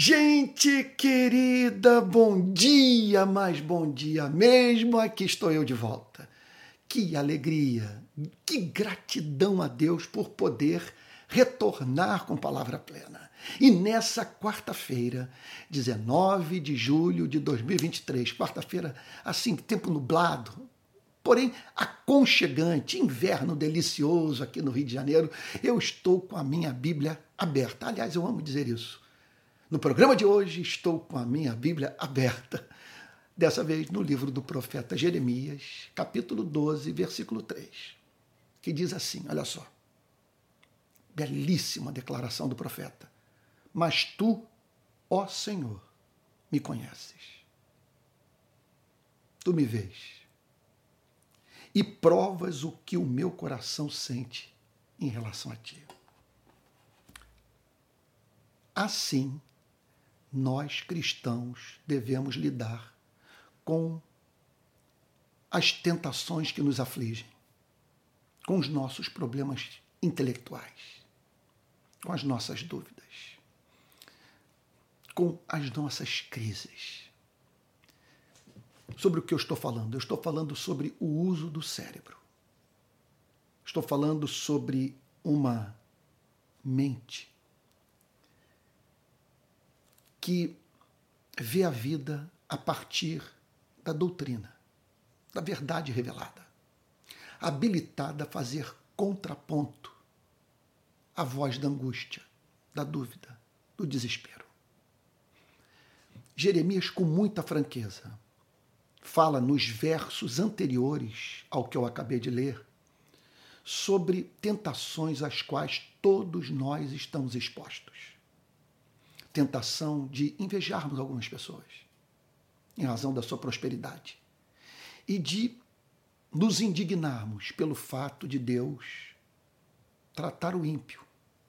Gente querida, bom dia, mas bom dia mesmo. Aqui estou eu de volta. Que alegria, que gratidão a Deus por poder retornar com palavra plena. E nessa quarta-feira, 19 de julho de 2023, quarta-feira, assim, tempo nublado, porém aconchegante, inverno delicioso aqui no Rio de Janeiro, eu estou com a minha Bíblia aberta. Aliás, eu amo dizer isso no programa de hoje estou com a minha Bíblia aberta, dessa vez no livro do profeta Jeremias, capítulo 12, versículo 3, que diz assim: olha só, belíssima declaração do profeta. Mas tu, ó Senhor, me conheces. Tu me vês e provas o que o meu coração sente em relação a ti. Assim, nós cristãos devemos lidar com as tentações que nos afligem, com os nossos problemas intelectuais, com as nossas dúvidas, com as nossas crises. Sobre o que eu estou falando? Eu estou falando sobre o uso do cérebro. Estou falando sobre uma mente que vê a vida a partir da doutrina, da verdade revelada, habilitada a fazer contraponto à voz da angústia, da dúvida, do desespero. Jeremias, com muita franqueza, fala nos versos anteriores ao que eu acabei de ler sobre tentações às quais todos nós estamos expostos tentação de invejarmos algumas pessoas em razão da sua prosperidade e de nos indignarmos pelo fato de Deus tratar o ímpio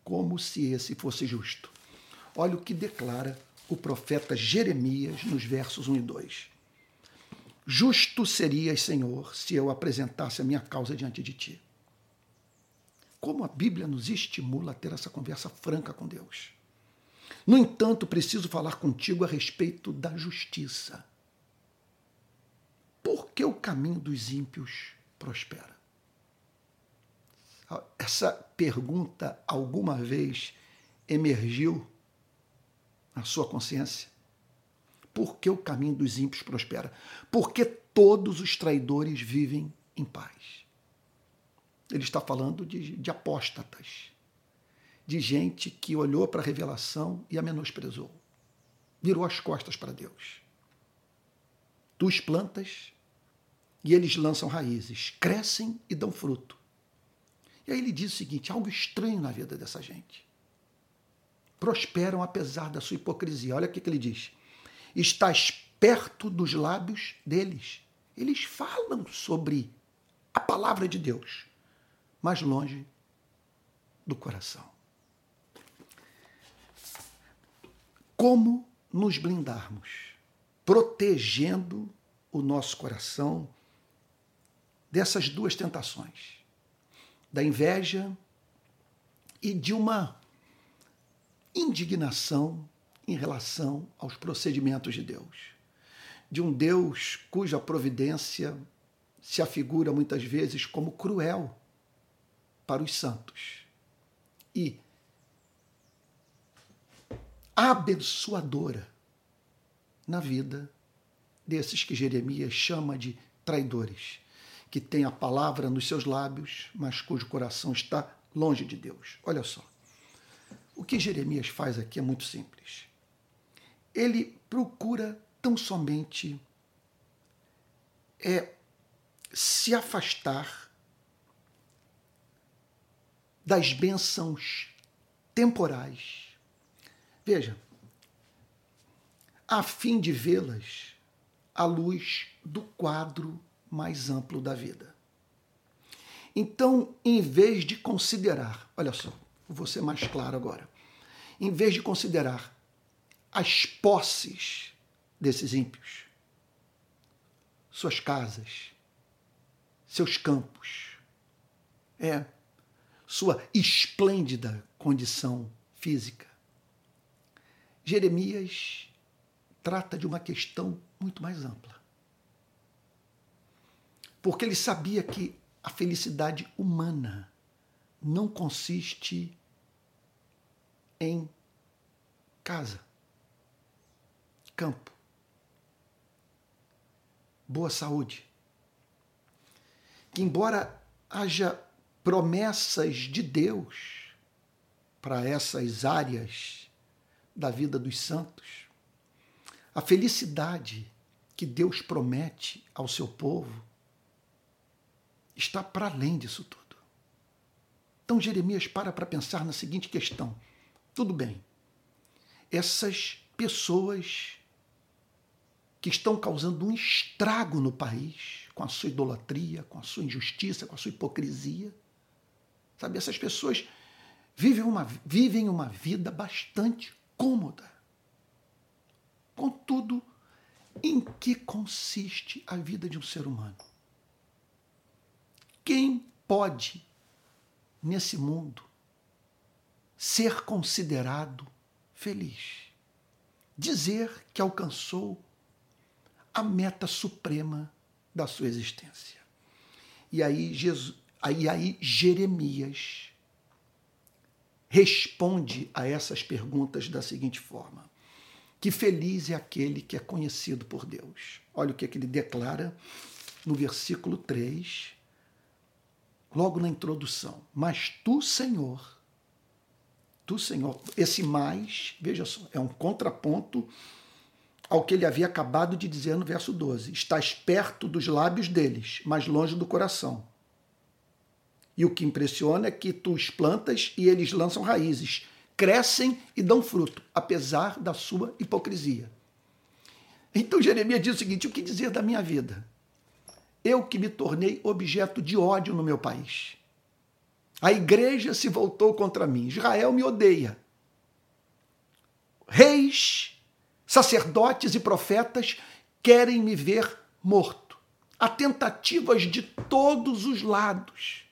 como se esse fosse justo. Olha o que declara o profeta Jeremias nos versos 1 e 2. Justo serias, Senhor, se eu apresentasse a minha causa diante de ti. Como a Bíblia nos estimula a ter essa conversa franca com Deus. No entanto, preciso falar contigo a respeito da justiça. Por que o caminho dos ímpios prospera? Essa pergunta alguma vez emergiu na sua consciência? Por que o caminho dos ímpios prospera? Porque todos os traidores vivem em paz. Ele está falando de, de apóstatas, de gente que olhou para a revelação e a menosprezou. Virou as costas para Deus. Tu plantas e eles lançam raízes, crescem e dão fruto. E aí ele diz o seguinte: algo estranho na vida dessa gente. Prosperam apesar da sua hipocrisia. Olha o que ele diz: estás perto dos lábios deles. Eles falam sobre a palavra de Deus, mas longe do coração. Como nos blindarmos, protegendo o nosso coração dessas duas tentações, da inveja e de uma indignação em relação aos procedimentos de Deus. De um Deus cuja providência se afigura muitas vezes como cruel para os santos. E abençoadora na vida desses que Jeremias chama de traidores, que têm a palavra nos seus lábios, mas cujo coração está longe de Deus. Olha só. O que Jeremias faz aqui é muito simples. Ele procura tão somente é se afastar das bênçãos temporais Veja, a fim de vê-las à luz do quadro mais amplo da vida. Então, em vez de considerar, olha só, vou ser mais claro agora, em vez de considerar as posses desses ímpios, suas casas, seus campos, é sua esplêndida condição física, Jeremias trata de uma questão muito mais ampla. Porque ele sabia que a felicidade humana não consiste em casa, campo, boa saúde. Que embora haja promessas de Deus para essas áreas da vida dos santos, a felicidade que Deus promete ao seu povo está para além disso tudo. Então Jeremias para para pensar na seguinte questão: tudo bem, essas pessoas que estão causando um estrago no país com a sua idolatria, com a sua injustiça, com a sua hipocrisia, sabe? Essas pessoas vivem uma, vivem uma vida bastante cômoda. Contudo, em que consiste a vida de um ser humano? Quem pode, nesse mundo, ser considerado feliz? Dizer que alcançou a meta suprema da sua existência. E aí, Jesus, aí, aí Jeremias responde a essas perguntas da seguinte forma: que feliz é aquele que é conhecido por Deus. Olha o que, é que ele declara no versículo 3 logo na introdução. Mas tu, Senhor, tu, Senhor, esse mais, veja só, é um contraponto ao que ele havia acabado de dizer no verso 12: Estás perto dos lábios deles, mas longe do coração. E o que impressiona é que tu os plantas e eles lançam raízes, crescem e dão fruto, apesar da sua hipocrisia. Então Jeremias diz o seguinte: o que dizer da minha vida? Eu que me tornei objeto de ódio no meu país. A igreja se voltou contra mim. Israel me odeia. Reis, sacerdotes e profetas querem me ver morto. Há tentativas de todos os lados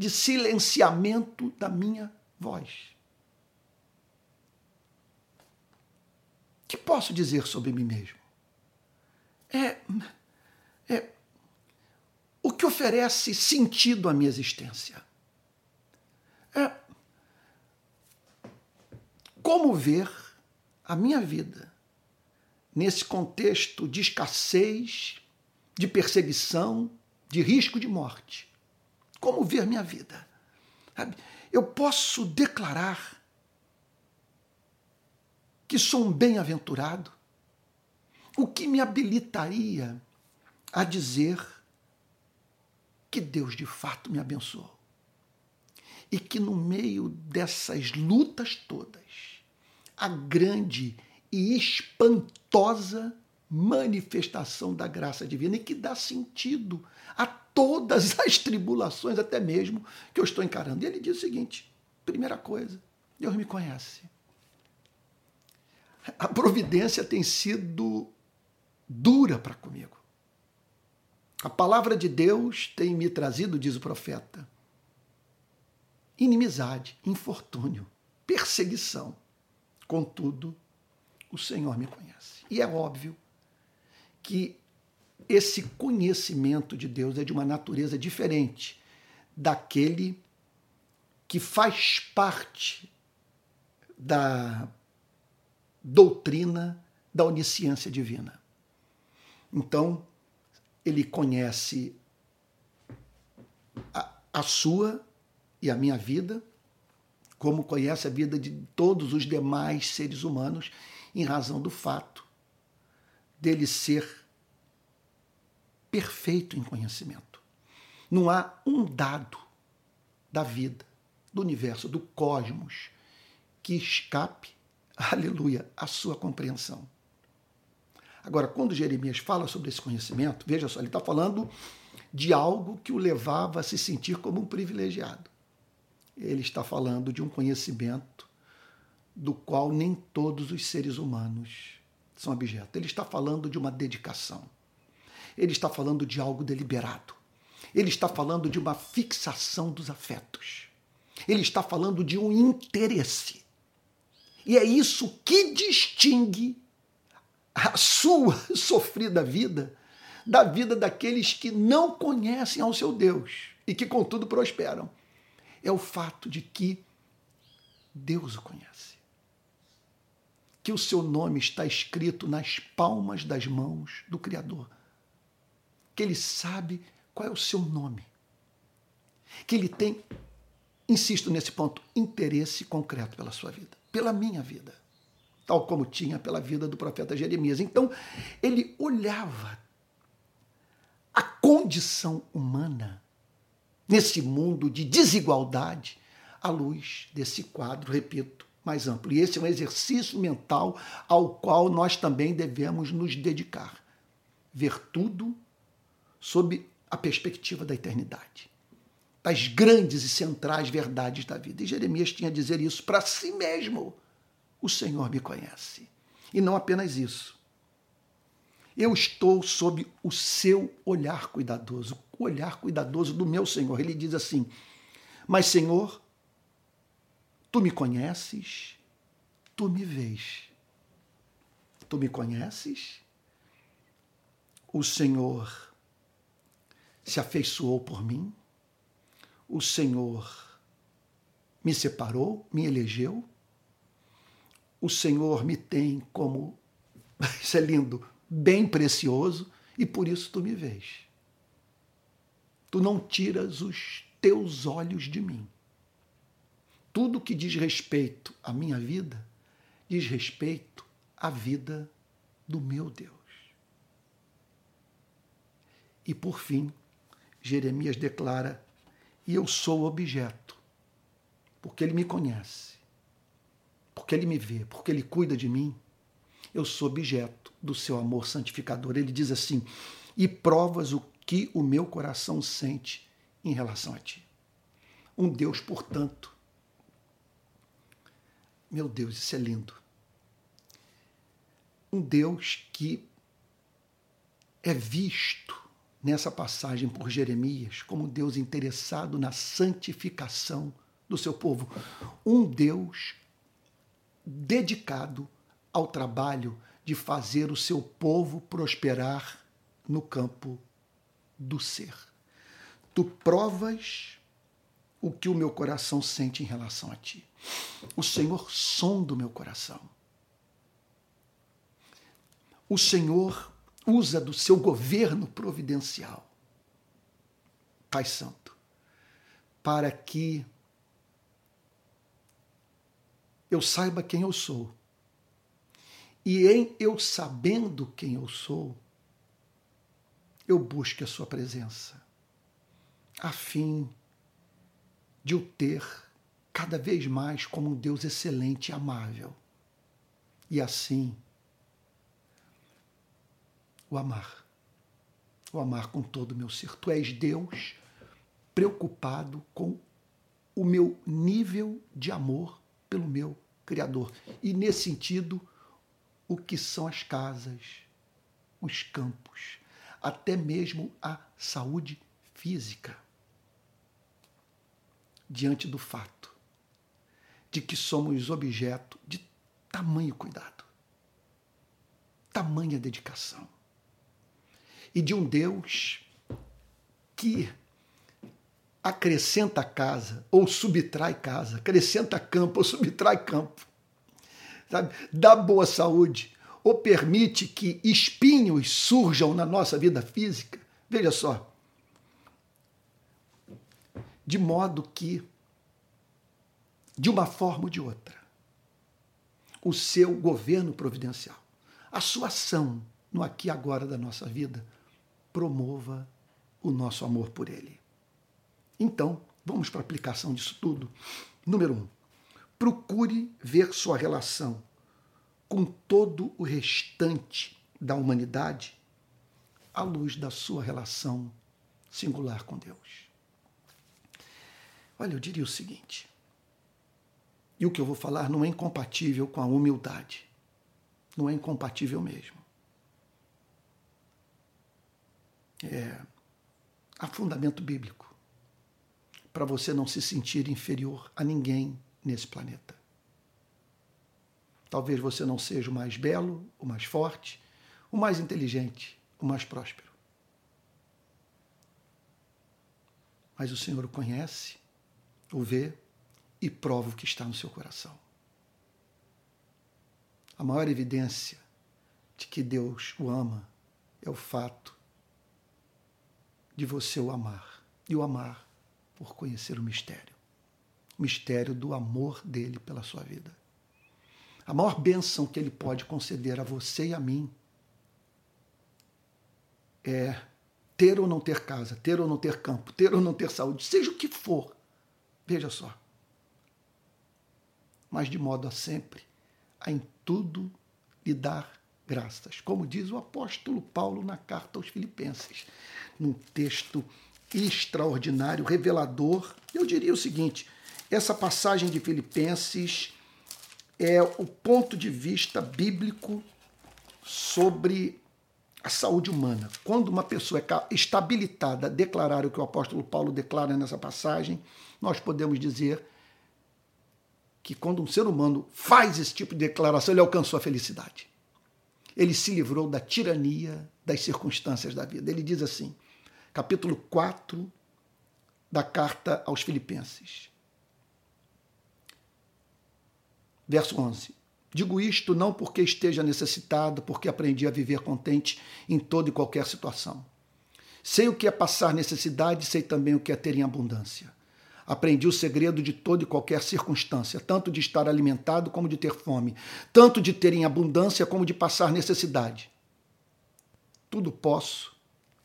de silenciamento da minha voz. O que posso dizer sobre mim mesmo? É, é o que oferece sentido à minha existência. É como ver a minha vida nesse contexto de escassez, de perseguição, de risco de morte. Como ver minha vida? Eu posso declarar que sou um bem-aventurado, o que me habilitaria a dizer que Deus de fato me abençoou. E que no meio dessas lutas todas, a grande e espantosa manifestação da graça divina e que dá sentido a todas as tribulações, até mesmo que eu estou encarando. E ele diz o seguinte: primeira coisa, Deus me conhece. A providência tem sido dura para comigo. A palavra de Deus tem me trazido, diz o profeta, inimizade, infortúnio, perseguição. Contudo, o Senhor me conhece. E é óbvio que esse conhecimento de Deus é de uma natureza diferente daquele que faz parte da doutrina da onisciência divina. Então, ele conhece a, a sua e a minha vida, como conhece a vida de todos os demais seres humanos, em razão do fato dele ser perfeito em conhecimento. Não há um dado da vida, do universo, do cosmos, que escape, aleluia, à sua compreensão. Agora, quando Jeremias fala sobre esse conhecimento, veja só, ele está falando de algo que o levava a se sentir como um privilegiado. Ele está falando de um conhecimento do qual nem todos os seres humanos são objeto. Ele está falando de uma dedicação. Ele está falando de algo deliberado. Ele está falando de uma fixação dos afetos. Ele está falando de um interesse E é isso que distingue a sua sofrida vida da vida daqueles que não conhecem ao seu Deus e que, contudo, prosperam. É o fato de que Deus o conhece. Que o seu nome está escrito nas palmas das mãos do Criador. Que ele sabe qual é o seu nome. Que ele tem, insisto nesse ponto, interesse concreto pela sua vida, pela minha vida tal como tinha pela vida do profeta Jeremias. Então, ele olhava a condição humana nesse mundo de desigualdade à luz desse quadro, repito, mais amplo. E esse é um exercício mental ao qual nós também devemos nos dedicar. Ver tudo sob a perspectiva da eternidade, das grandes e centrais verdades da vida. E Jeremias tinha a dizer isso para si mesmo o Senhor me conhece. E não apenas isso. Eu estou sob o seu olhar cuidadoso, o olhar cuidadoso do meu Senhor. Ele diz assim: Mas, Senhor, tu me conheces, tu me vês. Tu me conheces? O Senhor se afeiçoou por mim, o Senhor me separou, me elegeu, o Senhor me tem como, isso é lindo, bem precioso, e por isso tu me vês. Tu não tiras os teus olhos de mim. Tudo que diz respeito à minha vida, diz respeito à vida do meu Deus. E por fim, Jeremias declara: E eu sou objeto, porque ele me conhece porque ele me vê, porque ele cuida de mim, eu sou objeto do seu amor santificador. Ele diz assim: e provas o que o meu coração sente em relação a ti. Um Deus, portanto, meu Deus, isso é lindo. Um Deus que é visto nessa passagem por Jeremias como Deus interessado na santificação do seu povo. Um Deus dedicado ao trabalho de fazer o seu povo prosperar no campo do ser. Tu provas o que o meu coração sente em relação a ti. O Senhor sonda o meu coração. O Senhor usa do seu governo providencial, Pai Santo, para que eu saiba quem eu sou. E em eu sabendo quem eu sou, eu busque a sua presença, a fim de o ter cada vez mais como um Deus excelente e amável. E assim, o amar. O amar com todo o meu ser. Tu és Deus preocupado com o meu nível de amor pelo meu Criador. E nesse sentido, o que são as casas, os campos, até mesmo a saúde física. Diante do fato de que somos objeto de tamanho cuidado, tamanha dedicação. E de um Deus que acrescenta casa ou subtrai casa, acrescenta campo ou subtrai campo, sabe? dá boa saúde ou permite que espinhos surjam na nossa vida física. Veja só. De modo que, de uma forma ou de outra, o seu governo providencial, a sua ação no aqui e agora da nossa vida, promova o nosso amor por Ele. Então, vamos para a aplicação disso tudo. Número um, procure ver sua relação com todo o restante da humanidade à luz da sua relação singular com Deus. Olha, eu diria o seguinte, e o que eu vou falar não é incompatível com a humildade, não é incompatível mesmo. É, há fundamento bíblico para você não se sentir inferior a ninguém nesse planeta. Talvez você não seja o mais belo, o mais forte, o mais inteligente, o mais próspero. Mas o Senhor o conhece, o vê e prova o que está no seu coração. A maior evidência de que Deus o ama é o fato de você o amar e o amar por conhecer o mistério o mistério do amor dele pela sua vida. A maior bênção que ele pode conceder a você e a mim é ter ou não ter casa, ter ou não ter campo, ter ou não ter saúde, seja o que for. Veja só. Mas de modo a sempre, a em tudo lhe dar graças, como diz o apóstolo Paulo na carta aos Filipenses, num texto extraordinário, revelador. Eu diria o seguinte: essa passagem de Filipenses é o ponto de vista bíblico sobre a saúde humana. Quando uma pessoa é estabilitada a declarar o que o apóstolo Paulo declara nessa passagem, nós podemos dizer que quando um ser humano faz esse tipo de declaração, ele alcançou a felicidade. Ele se livrou da tirania das circunstâncias da vida. Ele diz assim, capítulo 4 da carta aos Filipenses: Verso 11. Digo isto não porque esteja necessitado, porque aprendi a viver contente em toda e qualquer situação. Sei o que é passar necessidade, sei também o que é ter em abundância. Aprendi o segredo de toda e qualquer circunstância, tanto de estar alimentado como de ter fome, tanto de ter em abundância como de passar necessidade. Tudo posso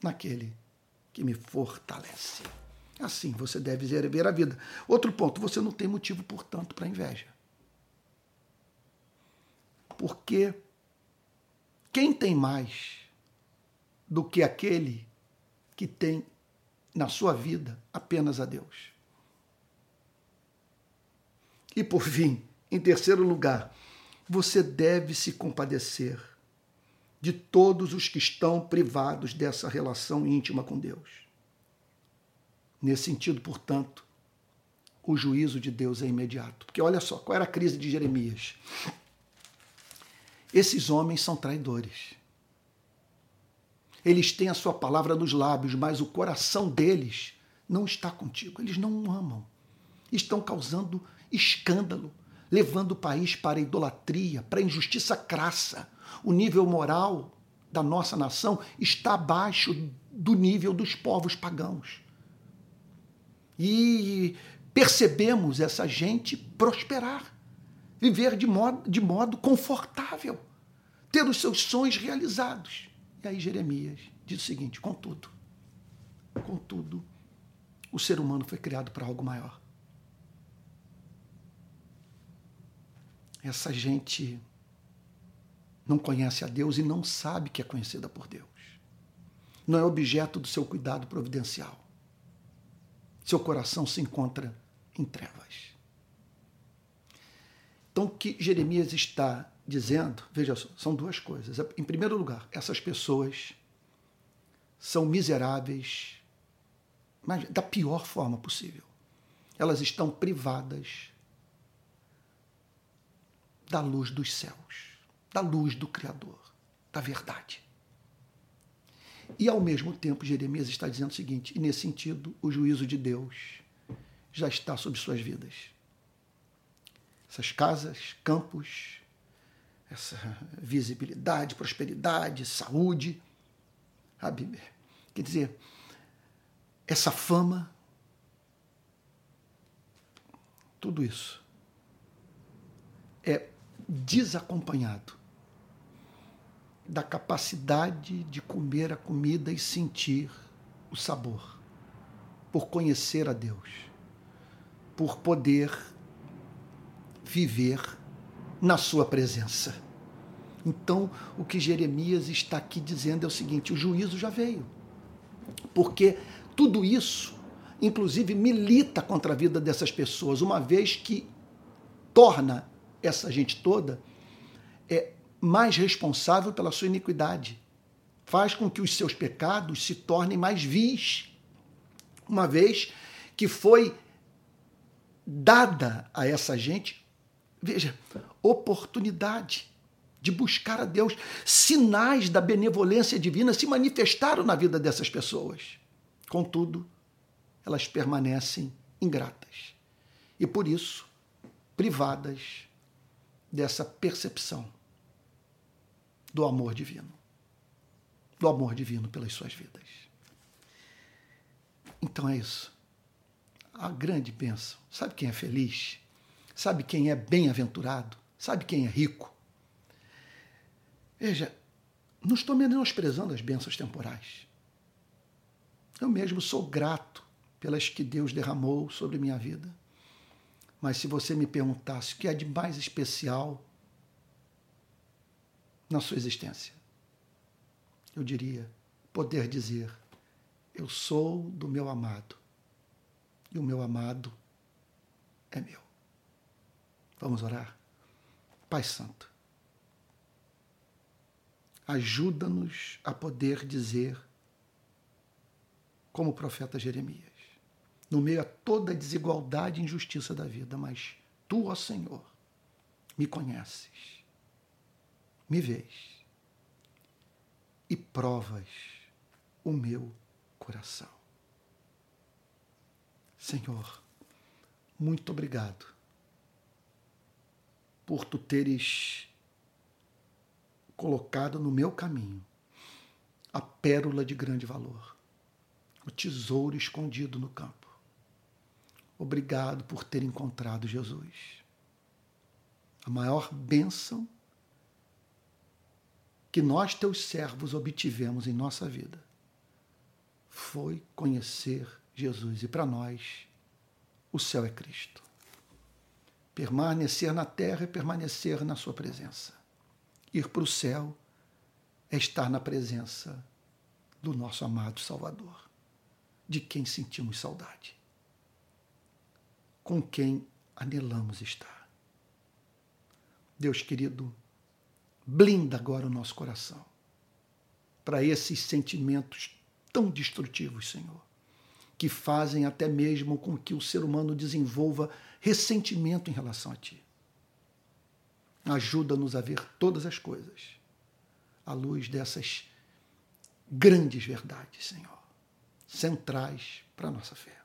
naquele que me fortalece. Assim você deve ver a vida. Outro ponto, você não tem motivo, portanto, para inveja. Porque quem tem mais do que aquele que tem na sua vida apenas a Deus? E por fim, em terceiro lugar, você deve se compadecer de todos os que estão privados dessa relação íntima com Deus. Nesse sentido, portanto, o juízo de Deus é imediato. Porque olha só, qual era a crise de Jeremias? Esses homens são traidores. Eles têm a sua palavra nos lábios, mas o coração deles não está contigo. Eles não amam. Estão causando escândalo, levando o país para a idolatria, para a injustiça crassa. O nível moral da nossa nação está abaixo do nível dos povos pagãos. E percebemos essa gente prosperar viver de modo, de modo confortável, ter os seus sonhos realizados. E aí Jeremias diz o seguinte: contudo, contudo, o ser humano foi criado para algo maior. Essa gente não conhece a Deus e não sabe que é conhecida por Deus. Não é objeto do seu cuidado providencial. Seu coração se encontra em trevas. Então, o que Jeremias está dizendo, veja só, são duas coisas. Em primeiro lugar, essas pessoas são miseráveis, mas da pior forma possível. Elas estão privadas da luz dos céus, da luz do Criador, da verdade. E ao mesmo tempo, Jeremias está dizendo o seguinte: e nesse sentido, o juízo de Deus já está sobre suas vidas essas casas, campos, essa visibilidade, prosperidade, saúde, sabe? Quer dizer, essa fama, tudo isso desacompanhado da capacidade de comer a comida e sentir o sabor, por conhecer a Deus, por poder viver na sua presença. Então, o que Jeremias está aqui dizendo é o seguinte: o juízo já veio. Porque tudo isso, inclusive, milita contra a vida dessas pessoas, uma vez que torna essa gente toda é mais responsável pela sua iniquidade. Faz com que os seus pecados se tornem mais vis. Uma vez que foi dada a essa gente veja, oportunidade de buscar a Deus. Sinais da benevolência divina se manifestaram na vida dessas pessoas. Contudo, elas permanecem ingratas e, por isso, privadas dessa percepção do amor divino. Do amor divino pelas suas vidas. Então é isso. A grande bênção. Sabe quem é feliz? Sabe quem é bem-aventurado? Sabe quem é rico? Veja, não estou menosprezando as bênçãos temporais. Eu mesmo sou grato pelas que Deus derramou sobre minha vida. Mas se você me perguntasse o que é de mais especial na sua existência, eu diria poder dizer: Eu sou do meu amado e o meu amado é meu. Vamos orar? Pai Santo, ajuda-nos a poder dizer, como o profeta Jeremias, no meio a toda a desigualdade e injustiça da vida, mas tu, ó Senhor, me conheces, me vês e provas o meu coração. Senhor, muito obrigado por tu teres colocado no meu caminho a pérola de grande valor, o tesouro escondido no campo. Obrigado por ter encontrado Jesus. A maior bênção que nós, teus servos, obtivemos em nossa vida foi conhecer Jesus. E para nós, o céu é Cristo. Permanecer na terra é permanecer na Sua presença. Ir para o céu é estar na presença do nosso amado Salvador, de quem sentimos saudade com quem anelamos estar. Deus querido, blinda agora o nosso coração para esses sentimentos tão destrutivos, Senhor, que fazem até mesmo com que o ser humano desenvolva ressentimento em relação a Ti. Ajuda-nos a ver todas as coisas à luz dessas grandes verdades, Senhor, centrais para a nossa fé.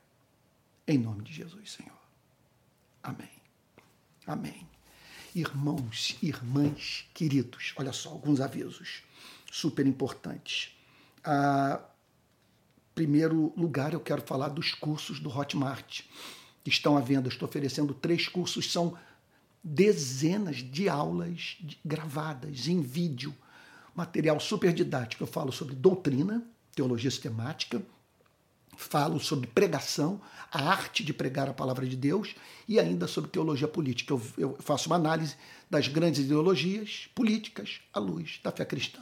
Em nome de Jesus, Senhor. Amém. Amém. Irmãos, irmãs queridos, olha só, alguns avisos super importantes. Ah, primeiro lugar, eu quero falar dos cursos do Hotmart que estão à venda. Estou oferecendo três cursos, são dezenas de aulas gravadas em vídeo, material super didático. Eu falo sobre doutrina, teologia sistemática, falo sobre pregação, a arte de pregar a palavra de Deus e ainda sobre teologia política. Eu, eu faço uma análise das grandes ideologias políticas à luz da fé cristã.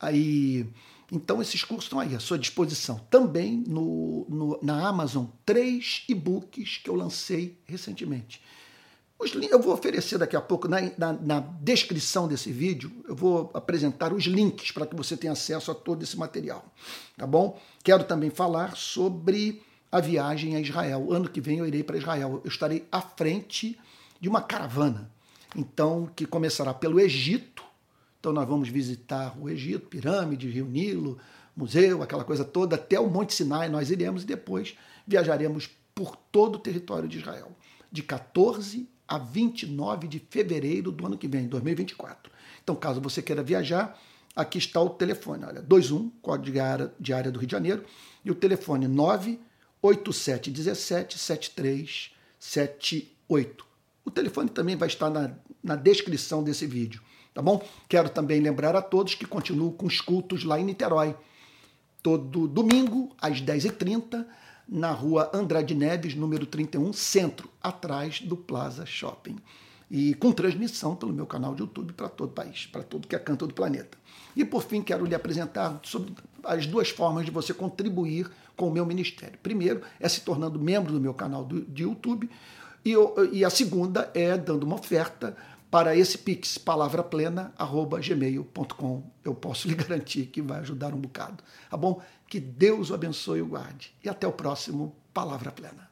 Aí, então, esses cursos estão aí à sua disposição. Também no, no na Amazon, três e-books que eu lancei recentemente. Os, eu vou oferecer daqui a pouco, na, na, na, descrição desse vídeo, eu vou apresentar os links para que você tenha acesso a todo esse material. Tá bom? Quero também falar sobre a viagem a Israel. Ano que vem eu irei para Israel. Eu estarei à frente de uma caravana. Então, que começará pelo Egito. Então, nós vamos visitar o Egito, pirâmide, Rio Nilo, museu, aquela coisa toda, até o Monte Sinai nós iremos e depois viajaremos por todo o território de Israel. De 14 a 29 de fevereiro do ano que vem, 2024. Então, caso você queira viajar, aqui está o telefone, olha, 21, código de área, de área do Rio de Janeiro, e o telefone 98717 7378. O telefone também vai estar na, na descrição desse vídeo, tá bom? Quero também lembrar a todos que continuo com os cultos lá em Niterói. Todo domingo, às 10h30, na rua Andrade Neves, número 31, centro, atrás do Plaza Shopping. E com transmissão pelo meu canal de YouTube para todo o país, para todo que é canto do planeta. E por fim, quero lhe apresentar sobre as duas formas de você contribuir com o meu ministério. Primeiro é se tornando membro do meu canal do, de YouTube, e, e a segunda é dando uma oferta para esse pix palavraplena@gmail.com. Eu posso lhe garantir que vai ajudar um bocado, tá bom? Que Deus o abençoe e o guarde. E até o próximo Palavra Plena.